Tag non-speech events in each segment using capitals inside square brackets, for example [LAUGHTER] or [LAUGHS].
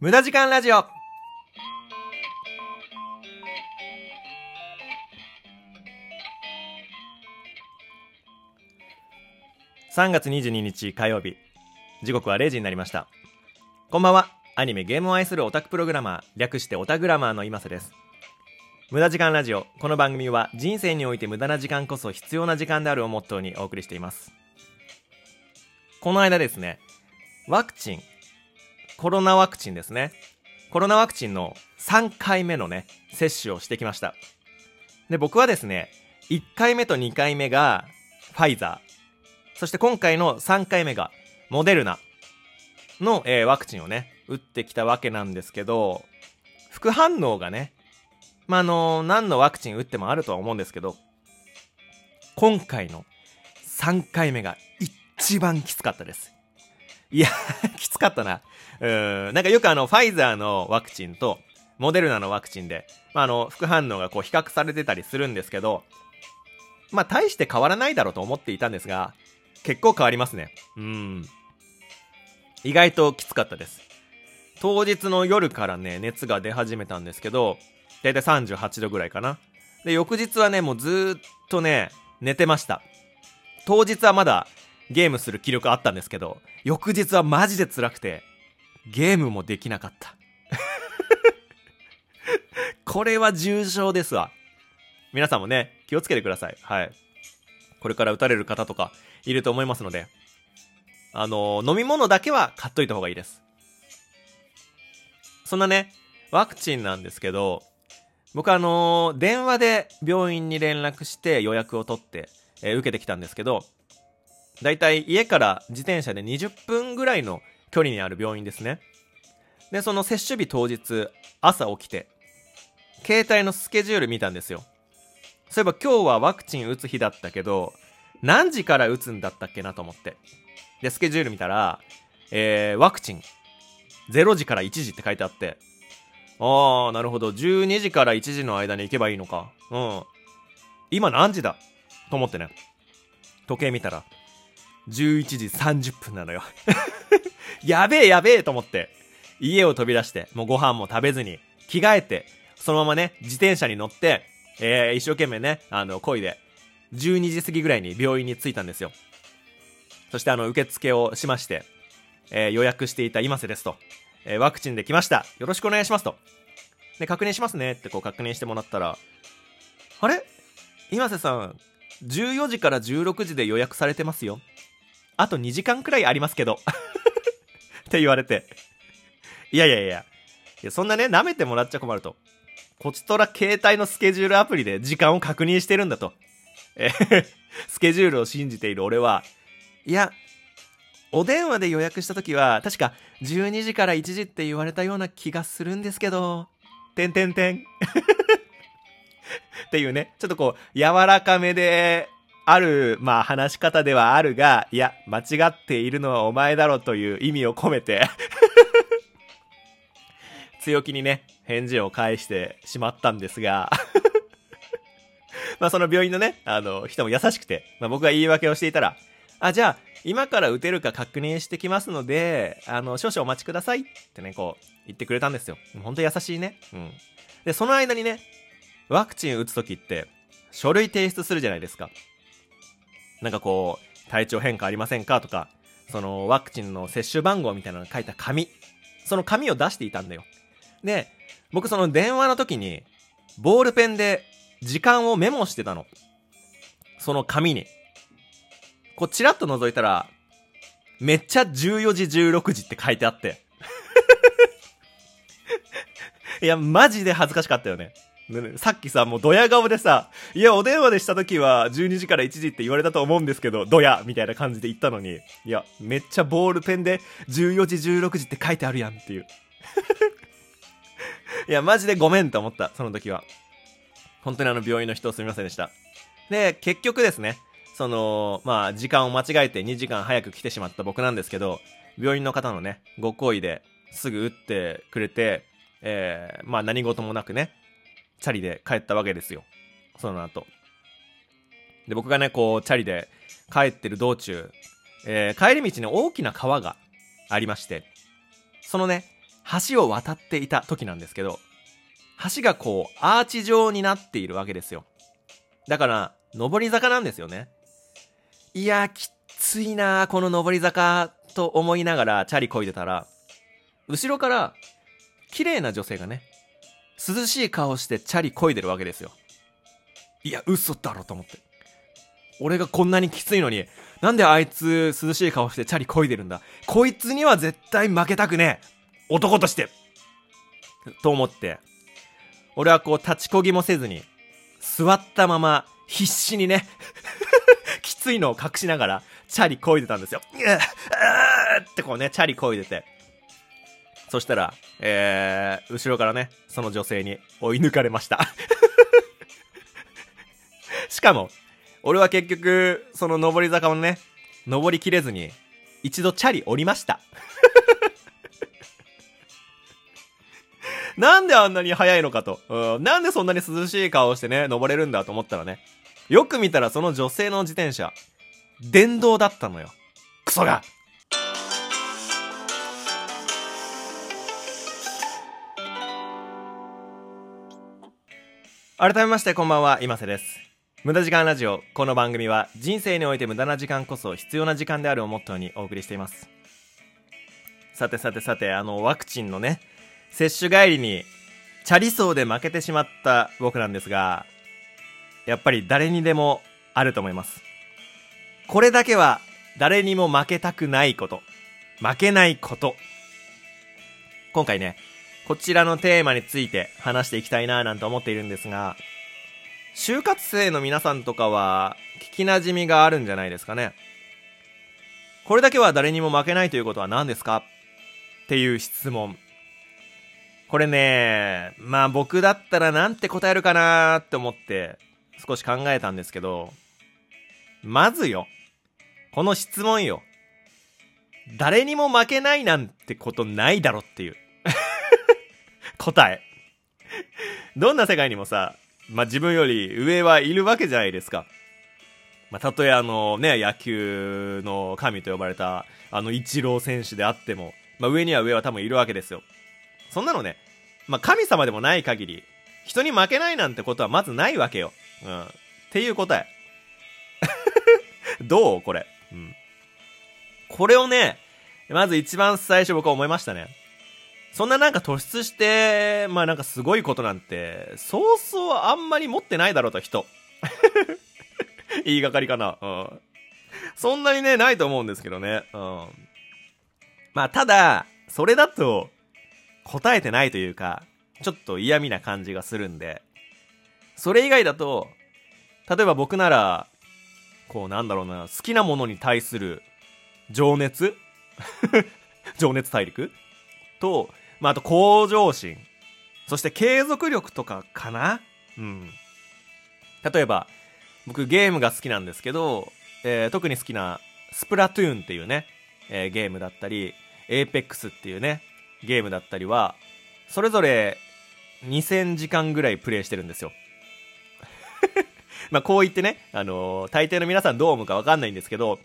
無駄時間ラジオ。3月22日火曜日。時刻は0時になりました。こんばんは。アニメゲームを愛するオタクプログラマー略してオタグラマーの今瀬です。無駄時間ラジオ。この番組は人生において無駄な時間こそ必要な時間であるをモットーにお送りしています。この間ですねワクチンコロナワクチンですね。コロナワクチンの3回目のね接種をしてきました。で僕はですね1回目と2回目がファイザー。そして今回の3回目がモデルナの、えー、ワクチンをね、打ってきたわけなんですけど、副反応がね、まあ、あのー、何のワクチン打ってもあるとは思うんですけど、今回の3回目が一番きつかったです。いや [LAUGHS] きつかったな。うん、なんかよくあの、ファイザーのワクチンと、モデルナのワクチンで、まあ、あの、副反応がこう比較されてたりするんですけど、まあ、大して変わらないだろうと思っていたんですが、結構変わりますね。うん。意外ときつかったです。当日の夜からね、熱が出始めたんですけど、だいたい38度ぐらいかな。で、翌日はね、もうずっとね、寝てました。当日はまだゲームする気力あったんですけど、翌日はマジで辛くて、ゲームもできなかった。[LAUGHS] これは重症ですわ。皆さんもね、気をつけてください。はい。これから打たれる方とか、いると思いますので、あのー、飲み物だけは買っといた方がいいです。そんなね、ワクチンなんですけど、僕あのー、電話で病院に連絡して予約を取って、えー、受けてきたんですけど、だいたい家から自転車で20分ぐらいの距離にある病院ですね。で、その接種日当日、朝起きて、携帯のスケジュール見たんですよ。そういえば今日はワクチン打つ日だったけど、何時から打つんだったっけなと思って。で、スケジュール見たら、えー、ワクチン、0時から1時って書いてあって、あー、なるほど。12時から1時の間に行けばいいのか。うん。今何時だ？と思ってね。時計見たら、11時30分なのよ [LAUGHS] やべえやべえと思って、家を飛び出して、もうご飯も食べずに、着替えて、そのままね、自転車に乗って、えー、一生懸命ね、あの、恋で、12時過ぎぐらいに病院に着いたんですよ。そしてあの、受付をしまして、えー、予約していた今瀬ですと、えー、ワクチンで来ました。よろしくお願いしますと。で、確認しますねってこう確認してもらったら、あれ？今瀬さん、14時から16時で予約されてますよ。あと2時間くらいありますけど。[LAUGHS] って言われて。いやいやいや。いや、そんなね、舐めてもらっちゃ困ると。こちとら携帯のスケジュールアプリで時間を確認してるんだと。えスケジュールを信じている俺は、いや、お電話で予約した時は、確か12時から1時って言われたような気がするんですけど、てんてんてん。[LAUGHS] っていうね、ちょっとこう、柔らかめで、ある、まあ話し方ではあるが、いや、間違っているのはお前だろという意味を込めて [LAUGHS] 強気にね、返事を返してしまったんですが [LAUGHS] まあその病院のね、あの、人も優しくて、まあ僕が言い訳をしていたら、あ、じゃあ、今から打てるか確認してきますので、あの、少々お待ちくださいってね、こう、言ってくれたんですよ。ほんと優しいね。うん。で、その間にね、ワクチン打つときって、書類提出するじゃないですか。なんかこう、体調変化ありませんか？とか、そのワクチンの接種番号みたいなの書いた紙。その紙を出していたんだよ。で、僕その電話の時に、ボールペンで時間をメモしてたの。その紙に。こう、チラッと覗いたら、めっちゃ14時16時って書いてあって。[LAUGHS] いや、マジで恥ずかしかったよねね。さっきさ、もうドヤ顔でさ、いや、お電話でした時は12時から1時って言われたと思うんですけど、ドヤみたいな感じで言ったのに、いや、めっちゃボールペンで14時16時って書いてあるやんっていう。[LAUGHS] いや、マジでごめんと思った、その時は。本当にあの病院の人すみませんでした。で、結局ですね、その、まあ、時間を間違えて2時間早く来てしまった僕なんですけど、病院の方のね、ご好意ですぐ打ってくれて、えー、まあ何事もなくね、チャリで帰ったわけですよ。その後。で、僕がね、こう、チャリで帰ってる道中、えー、帰り道に大きな川がありまして、そのね、橋を渡っていた時なんですけど、橋がこう、アーチ状になっているわけですよ。だから、上り坂なんですよね。いや、きついなこの上り坂と思いながらチャリこいでたら、後ろから、綺麗な女性がね、涼しい顔してチャリこいでるわけですよ。いや、嘘だろと思って。俺がこんなにきついのに、なんであいつ涼しい顔してチャリこいでるんだ？こいつには絶対負けたくねえ男としてと思って、俺はこう立ちこぎもせずに、座ったまま必死にね [LAUGHS] きついのを隠しながら、チャリこいでたんですよ。うーってこうね、チャリこいでて。そしたら、えー、後ろからね、その女性に追い抜かれました [LAUGHS] しかも、俺は結局、その上り坂をね、登りきれずに、一度チャリ降りました [LAUGHS] なんであんなに速いのかと、うん。なんでそんなに涼しい顔をしてね、登れるんだと思ったらね。よく見たらその女性の自転車、電動だったのよ。クソが改めましてこんばんは、今瀬です。無駄時間ラジオ。この番組は人生において無駄な時間こそ必要な時間であるをモットーにお送りしています。さてさてさて、あの、ワクチンのね、接種帰りに、チャリ走で負けてしまった僕なんですが、やっぱり誰にでもあると思います。これだけは誰にも負けたくないこと。負けないこと。今回ね、こちらのテーマについて話していきたいななんて思っているんですが、就活生の皆さんとかは聞き馴染みがあるんじゃないですかね。これだけは誰にも負けないということは何ですか？っていう質問。これね、まあ僕だったらなんて答えるかなって思って少し考えたんですけど、まずよ、この質問よ。誰にも負けないなんてことないだろっていう。答え。[LAUGHS] どんな世界にもさ、まあ、自分より上はいるわけじゃないですか。まあ、たとえあのね、野球の神と呼ばれた、あの、イチロー選手であっても、まあ、上には上は多分いるわけですよ。そんなのね、まあ、神様でもない限り、人に負けないなんてことはまずないわけよ。うん。っていう答え。[LAUGHS] どうこれ。うん。これをね、まず一番最初僕は思いましたね。そんななんか突出して、まあなんかすごいことなんて、そうそうあんまり持ってないだろうと、人。[LAUGHS] 言いがかりかな。うん。そんなにね、ないと思うんですけどね。うん。まあただ、それだと、答えてないというか、ちょっと嫌味な感じがするんで、それ以外だと、例えば僕なら、こうなんだろうな、好きなものに対する情熱？[LAUGHS] 情熱大陸？と、まあ、あと向上心。そして継続力とかかな？うん。例えば、僕ゲームが好きなんですけど、えー、特に好きなスプラトゥーンっていうね、えー、ゲームだったり、エーペックスっていうね、ゲームだったりは、それぞれ2000時間ぐらいプレイしてるんですよ。[LAUGHS] まあこう言ってね、あのー、大抵の皆さんどう思うかわかんないんですけど、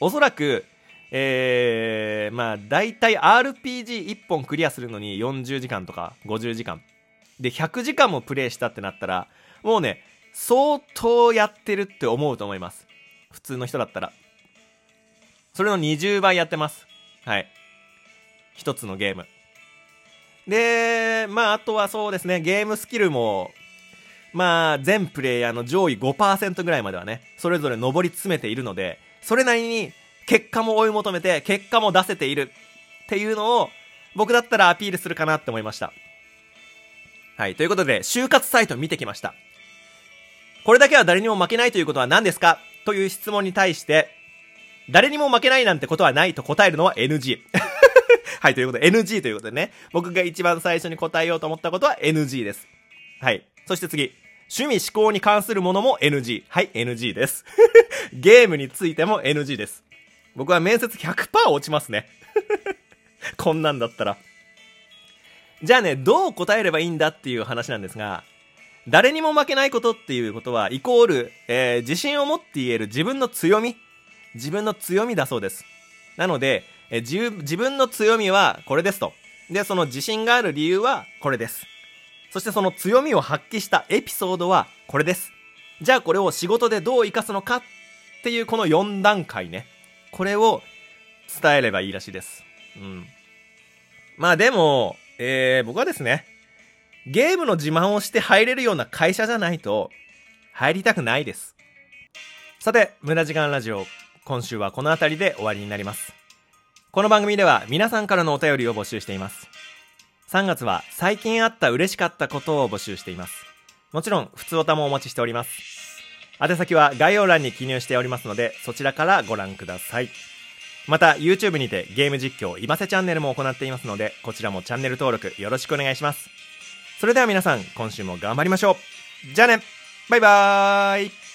おそらく、えー、まあ大体 RPG1 本クリアするのに40時間とか50時間。で、100時間もプレイしたってなったら、もうね、相当やってるって思うと思います。普通の人だったら。それの20倍やってます。はい。一つのゲーム。で、まあ、あとはそうですね、ゲームスキルも、まあ、全プレイヤーの上位5%ぐらいまではね、それぞれ上り詰めているので、それなりに結果も追い求めて、結果も出せているっていうのを、僕だったらアピールするかなって思いました。はい、ということで、就活サイト見てきました。これだけは誰にも負けないということは何ですか？という質問に対して、誰にも負けないなんてことはないと答えるのは NG。[LAUGHS] はい、ということで NG ということでね、僕が一番最初に答えようと思ったことは NG です。はい。そして次。趣味思考に関するものも NG。はい、NG です。[LAUGHS] ゲームについても NG です。僕は面接100%落ちますね。[LAUGHS] こんなんだったら。じゃあね、どう答えればいいんだっていう話なんですが、誰にも負けないことっていうことは、イコール、えー、自信を持って言える自分の強み。自分の強みだそうです。なので、え自自分の強みはこれですと。で、その自信がある理由はこれです。そしてその強みを発揮したエピソードはこれです。じゃあこれを仕事でどう活かすのかっていうこの4段階ね。これを伝えればいいらしいです。うん。まあでも、えー、僕はですね、ゲームの自慢をして入れるような会社じゃないと、入りたくないです。さて、無駄時間ラジオ、今週はこの辺りで終わりになります。この番組では皆さんからのお便りを募集しています。3月は最近あった嬉しかったことを募集しています。もちろん、普通おたもお待ちしております。宛先は概要欄に記入しておりますので、そちらからご覧ください。また、YouTube にてゲーム実況、今瀬チャンネルも行っていますので、こちらもチャンネル登録よろしくお願いします。それでは皆さん、今週も頑張りましょう。じゃあねバイバーイ